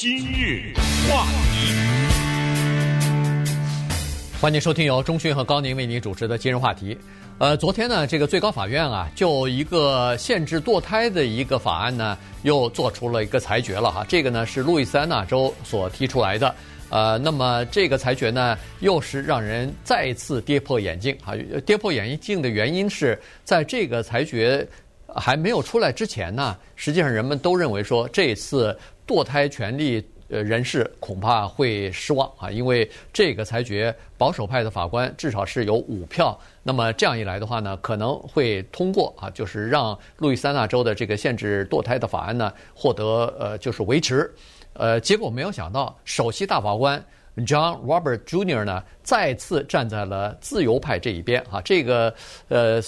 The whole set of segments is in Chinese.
今日话题，欢迎收听由钟讯和高宁为您主持的今日话题。呃，昨天呢，这个最高法院啊，就一个限制堕胎的一个法案呢，又做出了一个裁决了哈。这个呢是路易斯安那州所提出来的。呃，那么这个裁决呢，又是让人再次跌破眼镜啊！跌破眼镜的原因是在这个裁决还没有出来之前呢，实际上人们都认为说，这次堕胎权利呃人士恐怕会失望啊，因为这个裁决保守派的法官至少是有五票，那么这样一来的话呢，可能会通过啊，就是让路易斯安那州的这个限制堕胎的法案呢获得呃就是维持，呃，结果没有想到首席大法官 John Robert Jr. 呢再次站在了自由派这一边啊，这个呃。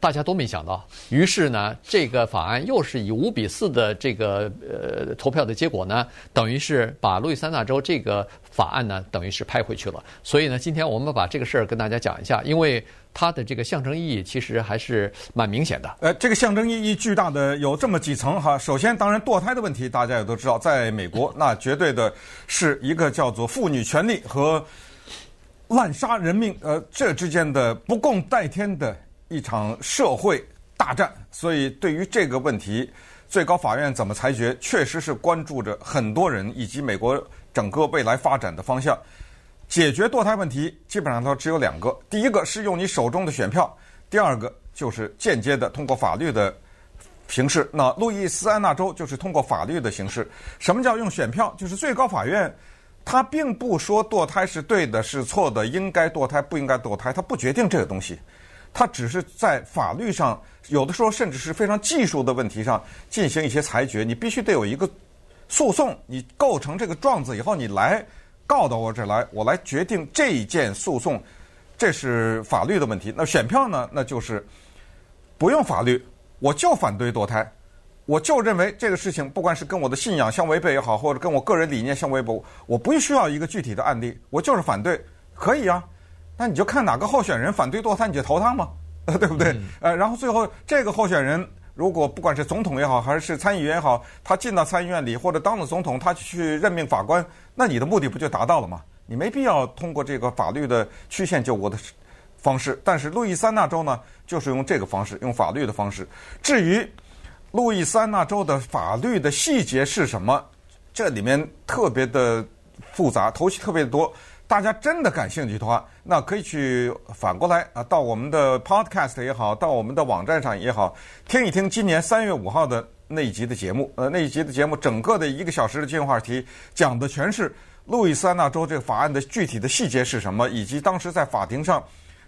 大家都没想到，于是呢，这个法案又是以五比四的这个呃投票的结果呢，等于是把路易斯安那州这个法案呢，等于是拍回去了。所以呢，今天我们把这个事儿跟大家讲一下，因为它的这个象征意义其实还是蛮明显的。呃，这个象征意义巨大的有这么几层哈。首先，当然堕胎的问题大家也都知道，在美国 那绝对的是一个叫做妇女权利和滥杀人命呃这之间的不共戴天的。一场社会大战，所以对于这个问题，最高法院怎么裁决，确实是关注着很多人以及美国整个未来发展的方向。解决堕胎问题，基本上都只有两个：第一个是用你手中的选票，第二个就是间接的通过法律的形式。那路易斯安那州就是通过法律的形式。什么叫用选票？就是最高法院，他并不说堕胎是对的，是错的，应该堕胎不应该堕胎，他不决定这个东西。他只是在法律上，有的时候甚至是非常技术的问题上进行一些裁决。你必须得有一个诉讼，你构成这个状子以后，你来告到我这儿来，我来决定这一件诉讼，这是法律的问题。那选票呢？那就是不用法律，我就反对堕胎，我就认为这个事情，不管是跟我的信仰相违背也好，或者跟我个人理念相违背，我不需要一个具体的案例，我就是反对，可以啊。那你就看哪个候选人反对堕胎，你就投他嘛，对不对？呃，然后最后这个候选人如果不管是总统也好，还是参议员也好，他进到参议院里或者当了总统，他去任命法官，那你的目的不就达到了吗？你没必要通过这个法律的曲线救国的方式。但是路易斯安那州呢，就是用这个方式，用法律的方式。至于路易斯安那州的法律的细节是什么，这里面特别的复杂，头绪特别的多。大家真的感兴趣的话，那可以去反过来啊，到我们的 Podcast 也好，到我们的网站上也好，听一听今年三月五号的那一集的节目。呃，那一集的节目，整个的一个小时的进化题，讲的全是路易斯安那州这个法案的具体的细节是什么，以及当时在法庭上。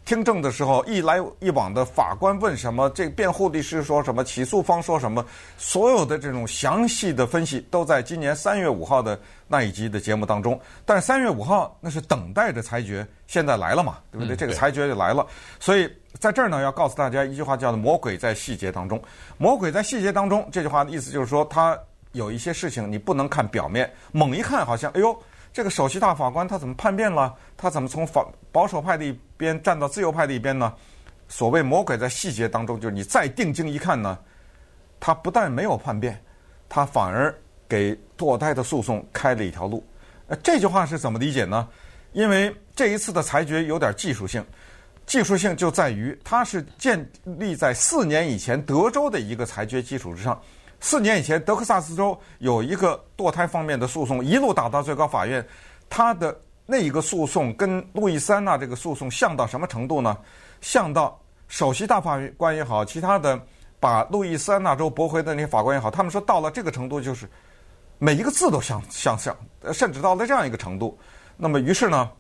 听证的时候，一来一往的法官问什么，这个辩护律师说什么，起诉方说什么，所有的这种详细的分析都在今年三月五号的那一集的节目当中。但是三月五号那是等待着裁决，现在来了嘛，对不对？嗯、对，这个裁决就来了。所以在这儿呢，要告诉大家一句话，叫做“魔鬼在细节当中”。魔鬼在细节当中，这句话的意思就是说，他有一些事情你不能看表面，猛一看好像，哎呦。这个首席大法官他怎么叛变了？他怎么从法保守派的一边站到自由派的一边呢？所谓魔鬼在细节当中，就是你再定睛一看呢，他不但没有叛变，他反而给堕胎的诉讼开了一条路。呃，这句话是怎么理解呢？因为这一次的裁决有点技术性，技术性就在于它是建立在四年以前德州的一个裁决基础之上。四年以前，德克萨斯州有一个堕胎方面的诉讼，一路打到最高法院。他的那一个诉讼跟路易斯安那这个诉讼像到什么程度呢？像到首席大法官也好，其他的把路易斯安那州驳回的那些法官也好，他们说到了这个程度，就是每一个字都相相像，甚至到了这样一个程度。那么，于是呢，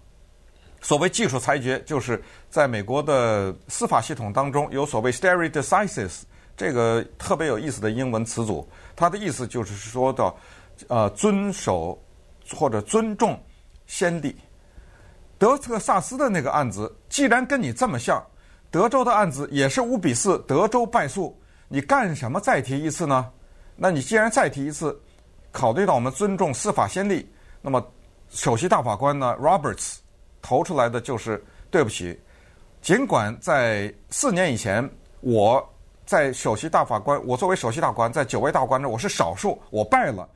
所谓技术裁决，就是在美国的司法系统当中有所谓 stare decisis。这个特别有意思的英文词组，它的意思就是说到，呃，遵守或者尊重先例。德克萨斯的那个案子，既然跟你这么像，德州的案子也是五比四，德州败诉，你干什么再提一次呢？那你既然再提一次，考虑到我们尊重司法先例，那么首席大法官呢，Roberts 投出来的就是对不起，尽管在四年以前我。在首席大法官，我作为首席大法官，在九位大法官中，我是少数，我败了。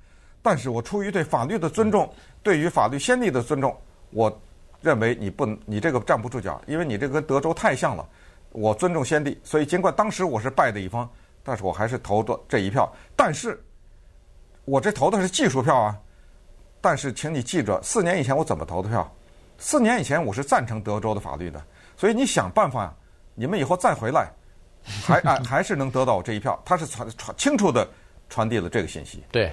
但是我出于对法律的尊重，对于法律先例的尊重，我认为你不，你这个站不住脚，因为你这个跟德州太像了。我尊重先例，所以尽管当时我是败的一方，但是我还是投的这一票。但是，我这投的是技术票啊。但是，请你记着，四年以前我怎么投的票？四年以前我是赞成德州的法律的。所以你想办法，你们以后再回来，还还 还是能得到我这一票。他是传传清楚的传递了这个信息。对。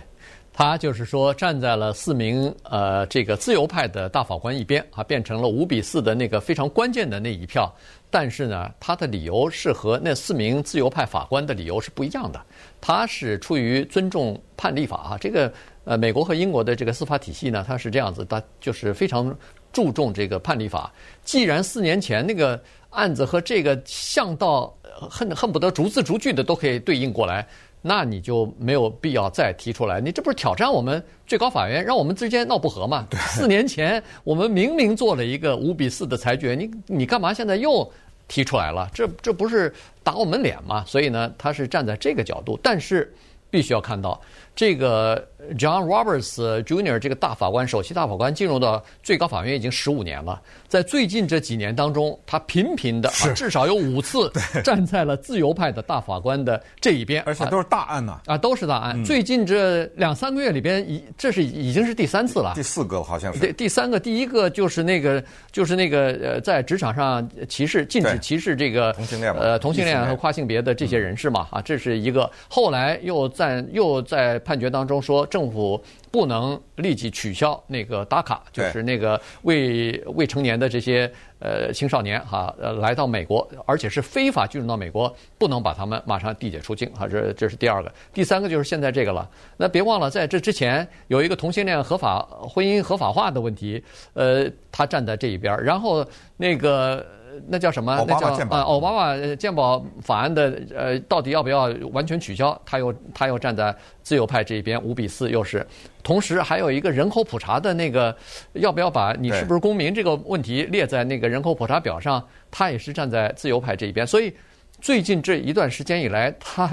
他就是说，站在了四名呃这个自由派的大法官一边啊，变成了五比四的那个非常关键的那一票。但是呢，他的理由是和那四名自由派法官的理由是不一样的。他是出于尊重判例法啊，这个呃美国和英国的这个司法体系呢，它是这样子，它就是非常注重这个判例法。既然四年前那个案子和这个像到恨恨不得逐字逐句的都可以对应过来。那你就没有必要再提出来，你这不是挑战我们最高法院，让我们之间闹不和吗？四年前我们明明做了一个五比四的裁决，你你干嘛现在又提出来了？这这不是打我们脸吗？所以呢，他是站在这个角度，但是必须要看到这个。John Roberts Jr. 这个大法官，首席大法官进入到最高法院已经十五年了。在最近这几年当中，他频频的啊，至少有五次 站在了自由派的大法官的这一边，而且都是大案呐啊，都是大案。最近这两三个月里边，已这是已经是第三次了。第四个好像是。第第三个，第一个就是那个就是那个呃，在职场上歧视、禁止歧视这个同性恋呃同性恋和跨性别的这些人士嘛啊，这是一个。后来又在又在判决当中说。政府不能立即取消那个 DACA，就是那个未未成年的这些呃青少年哈呃来到美国，而且是非法居住到美国，不能把他们马上递解出境哈。这这是第二个，第三个就是现在这个了。那别忘了，在这之前有一个同性恋合法婚姻合法化的问题，呃，他站在这一边，然后那个。那叫什么？那叫呃，奥巴马鉴宝法案的呃，到底要不要完全取消？他又他又站在自由派这一边，五比四又是。同时还有一个人口普查的那个，要不要把你是不是公民这个问题列在那个人口普查表上？他也是站在自由派这一边。所以最近这一段时间以来，他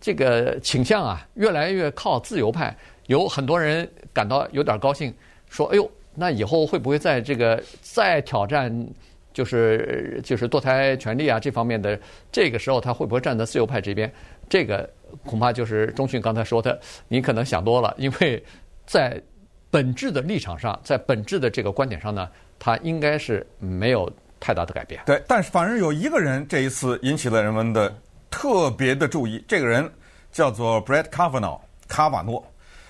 这个倾向啊，越来越靠自由派。有很多人感到有点高兴，说：“哎呦，那以后会不会在这个再挑战？”就是就是堕胎权利啊这方面的，这个时候他会不会站在自由派这边？这个恐怕就是钟迅刚才说的，你可能想多了，因为在本质的立场上，在本质的这个观点上呢，他应该是没有太大的改变。对，但是反而有一个人这一次引起了人们的特别的注意，这个人叫做 Brett Kavanaugh 卡瓦诺，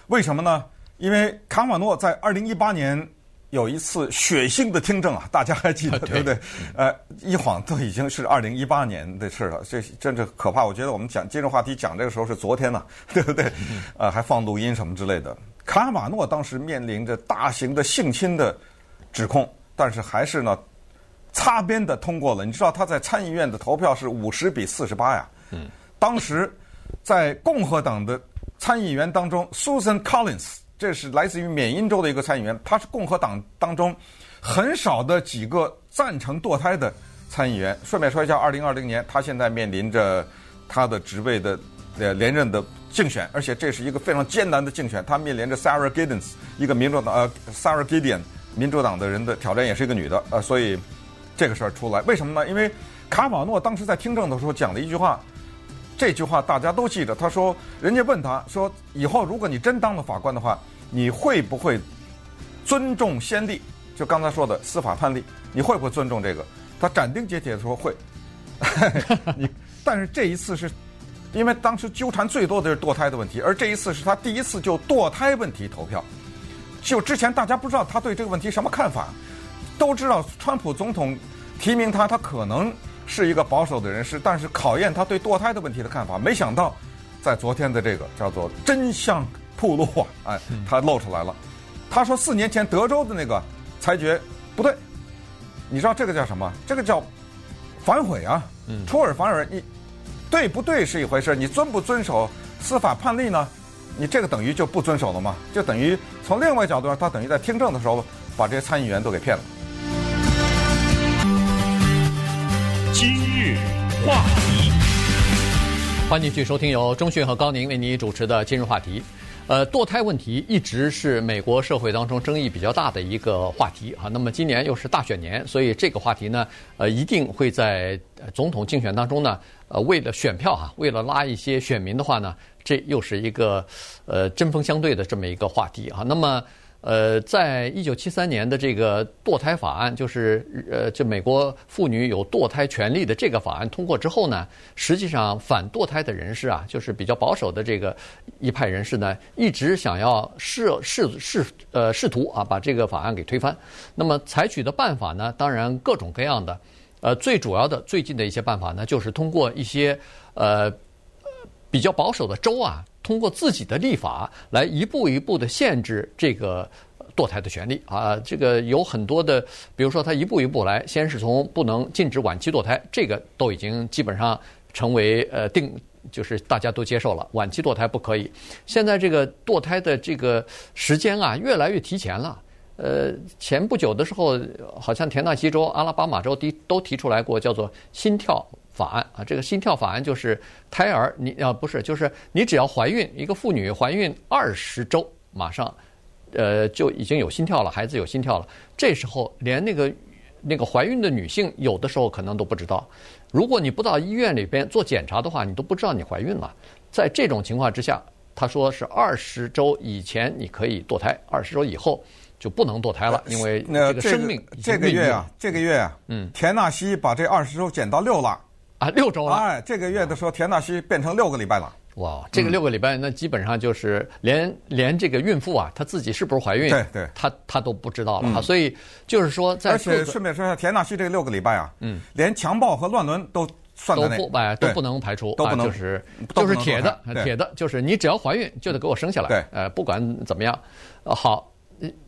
为什么呢？因为卡瓦诺在二零一八年。有一次血腥的听证啊，大家还记得 对不对？呃，一晃都已经是二零一八年的事了，这真是可怕。我觉得我们讲今日话题讲这个时候是昨天呢，对不对？呃，还放录音什么之类的。卡马诺当时面临着大型的性侵的指控，但是还是呢擦边的通过了。你知道他在参议院的投票是五十比四十八呀。嗯。当时在共和党的参议员当中，Susan Collins。这是来自于缅因州的一个参议员，他是共和党当中很少的几个赞成堕胎的参议员。顺便说一下，二零二零年他现在面临着他的职位的呃连任的竞选，而且这是一个非常艰难的竞选。他面临着 Sarah Giddens 一个民主党呃 Sarah Gideon 民主党的人的挑战，也是一个女的呃，所以这个事儿出来，为什么呢？因为卡瓦诺当时在听证的时候讲了一句话。这句话大家都记得。他说：“人家问他说，以后如果你真当了法官的话，你会不会尊重先例？就刚才说的司法判例，你会不会尊重这个？”他斩钉截铁地说：“会。”你但是这一次是因为当时纠缠最多的是堕胎的问题，而这一次是他第一次就堕胎问题投票。就之前大家不知道他对这个问题什么看法，都知道川普总统提名他，他可能。是一个保守的人士，但是考验他对堕胎的问题的看法。没想到，在昨天的这个叫做真相铺路啊，哎，他露出来了。他说四年前德州的那个裁决不对，你知道这个叫什么？这个叫反悔啊，出尔反尔。你对不对是一回事，你遵不遵守司法判例呢？你这个等于就不遵守了嘛？就等于从另外角度上，他等于在听证的时候把这些参议员都给骗了。话题，欢迎继续收听由中讯和高宁为你主持的今日话题。呃，堕胎问题一直是美国社会当中争议比较大的一个话题啊。那么今年又是大选年，所以这个话题呢，呃，一定会在总统竞选当中呢，呃，为了选票哈，为了拉一些选民的话呢，这又是一个呃针锋相对的这么一个话题啊。那么。呃，在一九七三年的这个堕胎法案，就是呃，就美国妇女有堕胎权利的这个法案通过之后呢，实际上反堕胎的人士啊，就是比较保守的这个一派人士呢，一直想要试试试呃试图啊把这个法案给推翻。那么采取的办法呢，当然各种各样的。呃，最主要的最近的一些办法呢，就是通过一些呃比较保守的州啊。通过自己的立法来一步一步的限制这个堕胎的权利啊，这个有很多的，比如说他一步一步来，先是从不能禁止晚期堕胎，这个都已经基本上成为呃定，就是大家都接受了，晚期堕胎不可以。现在这个堕胎的这个时间啊，越来越提前了。呃，前不久的时候，好像田纳西州、阿拉巴马州提都提出来过，叫做心跳。法案啊，这个心跳法案就是胎儿，你啊不是，就是你只要怀孕，一个妇女怀孕二十周，马上，呃就已经有心跳了，孩子有心跳了。这时候连那个那个怀孕的女性有的时候可能都不知道，如果你不到医院里边做检查的话，你都不知道你怀孕了。在这种情况之下，他说是二十周以前你可以堕胎，二十周以后就不能堕胎了，因为这个生命这个月啊，这个月啊，嗯，田纳西把这二十周减到六了。啊，六周了！哎，这个月的时候，田纳西变成六个礼拜了。哇，这个六个礼拜，那基本上就是连、嗯、连这个孕妇啊，她自己是不是怀孕，对对，她她都不知道了。所以就是说在，而且顺便说一下，田纳西这个六个礼拜啊，嗯，连强暴和乱伦都算在内，都不哎都不能排除，都不能，啊、就是就是铁的铁的，就是你只要怀孕就得给我生下来，对，呃，不管怎么样，好，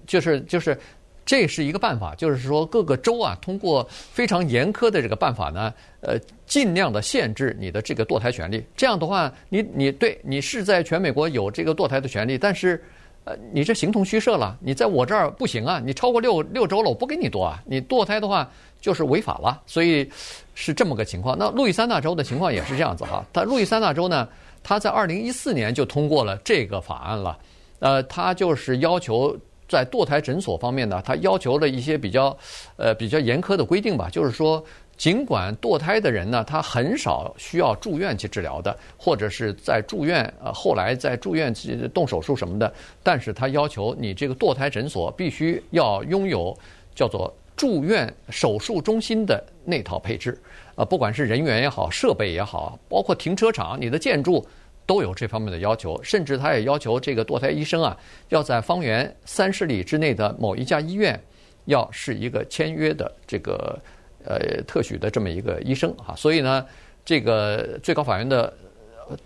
就是就是。这是一个办法，就是说各个州啊，通过非常严苛的这个办法呢，呃，尽量的限制你的这个堕胎权利。这样的话，你你对你是在全美国有这个堕胎的权利，但是，呃，你这形同虚设了。你在我这儿不行啊，你超过六六周了，我不给你堕啊。你堕胎的话就是违法了，所以是这么个情况。那路易斯安那州的情况也是这样子哈。但路易斯安那州呢，他在二零一四年就通过了这个法案了，呃，他就是要求。在堕胎诊所方面呢，他要求了一些比较，呃，比较严苛的规定吧。就是说，尽管堕胎的人呢，他很少需要住院去治疗的，或者是在住院，呃，后来在住院去动手术什么的，但是他要求你这个堕胎诊所必须要拥有叫做住院手术中心的那套配置，呃，不管是人员也好，设备也好，包括停车场，你的建筑。都有这方面的要求，甚至他也要求这个堕胎医生啊，要在方圆三十里之内的某一家医院，要是一个签约的这个呃特许的这么一个医生啊。所以呢，这个最高法院的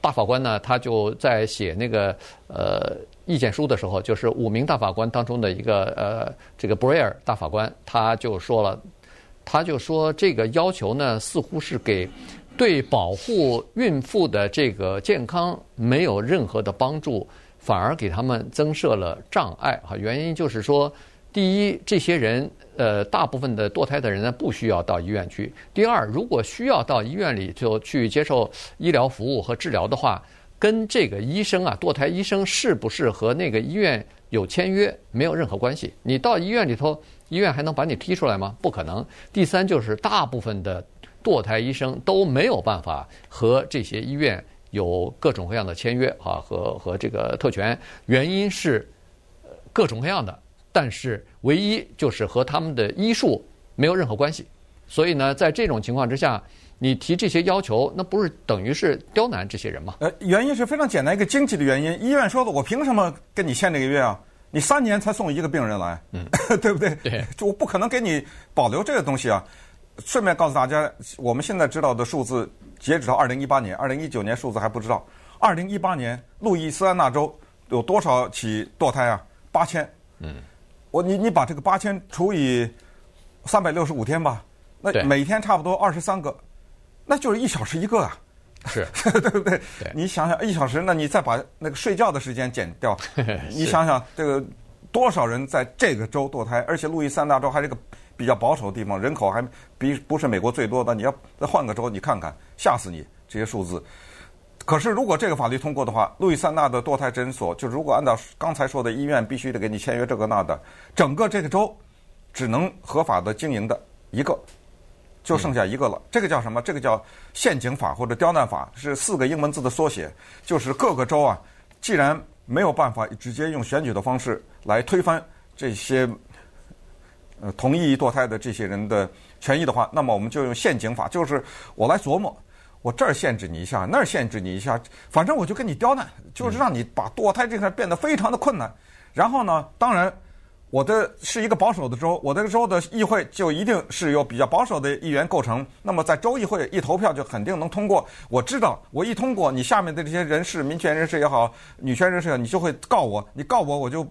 大法官呢，他就在写那个呃意见书的时候，就是五名大法官当中的一个呃这个 Breyer 大法官，他就说了，他就说这个要求呢，似乎是给。对保护孕妇的这个健康没有任何的帮助，反而给他们增设了障碍哈。原因就是说，第一，这些人呃，大部分的堕胎的人呢，不需要到医院去；第二，如果需要到医院里就去接受医疗服务和治疗的话，跟这个医生啊，堕胎医生是不是和那个医院有签约没有任何关系。你到医院里头，医院还能把你踢出来吗？不可能。第三，就是大部分的。堕胎医生都没有办法和这些医院有各种各样的签约啊，和和这个特权，原因是各种各样的，但是唯一就是和他们的医术没有任何关系。所以呢，在这种情况之下，你提这些要求，那不是等于是刁难这些人吗？呃，原因是非常简单，一个经济的原因。医院说的，我凭什么跟你签这个约啊？你三年才送一个病人来，嗯，对不对？对，就我不可能给你保留这个东西啊。顺便告诉大家，我们现在知道的数字，截止到二零一八年，二零一九年数字还不知道。二零一八年，路易斯安那州有多少起堕胎啊？八千。嗯。我你你把这个八千除以三百六十五天吧，那每天差不多二十三个，那就是一小时一个啊。是，对不对？对。你想想，一小时，那你再把那个睡觉的时间减掉，你想想这个多少人在这个州堕胎？而且路易斯安那州还是个。比较保守的地方，人口还比不是美国最多的。你要再换个州，你看看，吓死你！这些数字可是如果这个法律通过的话，路易斯安那的堕胎诊所，就如果按照刚才说的医院必须得给你签约这个那的，整个这个州只能合法的经营的一个，就剩下一个了。这个叫什么？这个叫陷阱法或者刁难法，是四个英文字的缩写，就是各个州啊，既然没有办法直接用选举的方式来推翻这些呃同意堕胎的这些人的权益的话，那么我们就用陷阱法，就是我来琢磨。我这儿限制你一下，那儿限制你一下，反正我就跟你刁难，就是让你把堕胎这个事变得非常的困难。然后呢，当然，我的是一个保守的州，我的州的议会就一定是由比较保守的议员构成。那么在州议会一投票就肯定能通过。我知道，我一通过，你下面的这些人士，民权人士也好，女权人士也好，你就会告我，你告我，我就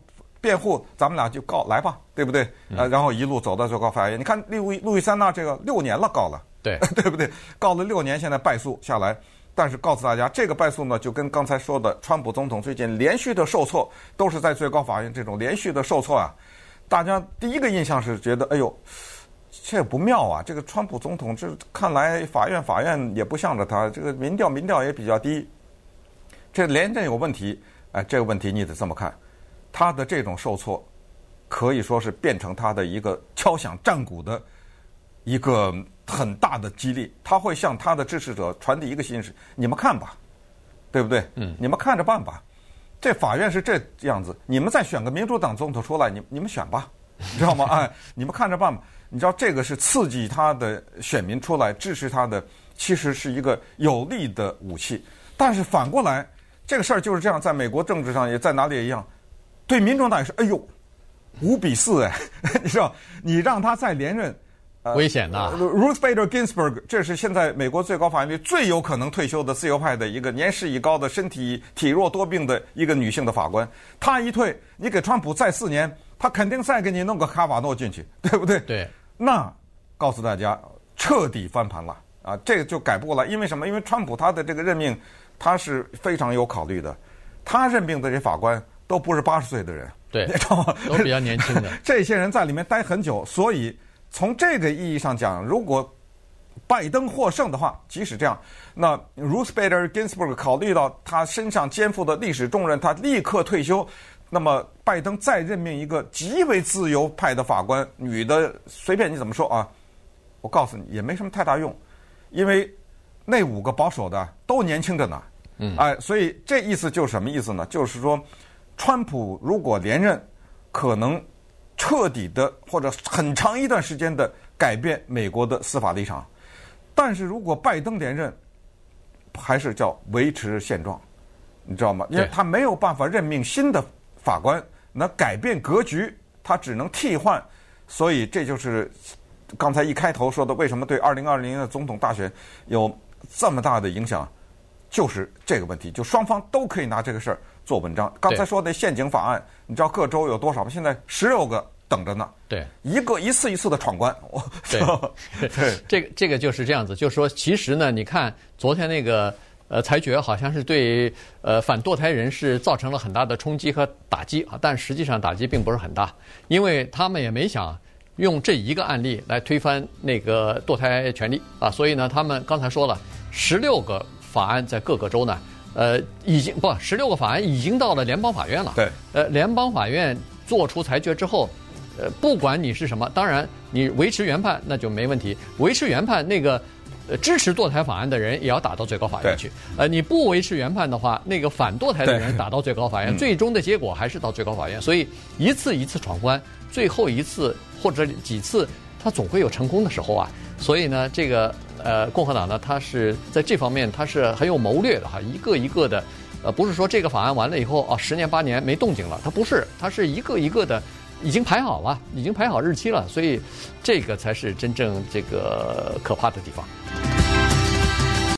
辩护，咱们俩就告来吧，对不对？呃，然后一路走到最高法院。你看路易路易斯安那这个六年了，告了。对，对不对？告了六年，现在败诉下来。但是告诉大家，这个败诉呢，就跟刚才说的，川普总统最近连续的受挫，都是在最高法院这种连续的受挫啊。大家第一个印象是觉得，哎呦，这不妙啊！这个川普总统，这看来法院法院也不向着他，这个民调民调也比较低，这连任有问题。哎，这个问题你得这么看，他的这种受挫，可以说是变成他的一个敲响战鼓的一个。很大的激励，他会向他的支持者传递一个信息：你们看吧，对不对？嗯，你们看着办吧。这法院是这样子，你们再选个民主党总统出来，你你们选吧，知道吗？哎，你们看着办吧。你知道这个是刺激他的选民出来支持他的，其实是一个有力的武器。但是反过来，这个事儿就是这样，在美国政治上也在哪里也一样，对民主党也是，哎呦，五比四哎，你知道，你让他再连任。危险的。Ruth Bader Ginsburg，这是现在美国最高法院里最有可能退休的自由派的一个年事已高的身体体弱多病的一个女性的法官。她一退，你给川普再四年，他肯定再给你弄个卡瓦诺进去，对不对？对。那告诉大家，彻底翻盘了啊！这个就改不过来，因为什么？因为川普他的这个任命，他是非常有考虑的。他任命的这法官都不是八十岁的人，对，都比较年轻的。这些人在里面待很久，所以。从这个意义上讲，如果拜登获胜的话，即使这样，那 Ruth Bader Ginsburg 考虑到他身上肩负的历史重任，他立刻退休。那么拜登再任命一个极为自由派的法官，女的，随便你怎么说啊，我告诉你也没什么太大用，因为那五个保守的都年轻着呢。嗯，哎，所以这意思就是什么意思呢？就是说，川普如果连任，可能。彻底的或者很长一段时间的改变美国的司法立场，但是如果拜登连任，还是叫维持现状，你知道吗？因为他没有办法任命新的法官，那改变格局，他只能替换，所以这就是刚才一开头说的，为什么对二零二零年的总统大选有这么大的影响，就是这个问题，就双方都可以拿这个事儿做文章。刚才说的陷阱法案，你知道各州有多少吗？现在十六个。等着呢，对，一个一次一次的闯关，对，对，这个这个就是这样子，就是说，其实呢，你看昨天那个呃裁决，好像是对呃反堕胎人士造成了很大的冲击和打击啊，但实际上打击并不是很大，因为他们也没想用这一个案例来推翻那个堕胎权利啊，所以呢，他们刚才说了，十六个法案在各个州呢，呃，已经不，十六个法案已经到了联邦法院了，对，呃，联邦法院做出裁决之后。呃，不管你是什么，当然你维持原判那就没问题。维持原判，那个呃支持堕胎法案的人也要打到最高法院去。呃，你不维持原判的话，那个反堕胎的人打到最高法院，最终的结果还是到最高法院。所以一次一次闯关，最后一次或者几次，他总会有成功的时候啊。所以呢，这个呃共和党呢，他是在这方面他是很有谋略的哈，一个一个的，呃，不是说这个法案完了以后啊，十年八年没动静了，他不是，他是一个一个的。已经排好了，已经排好日期了，所以这个才是真正这个可怕的地方。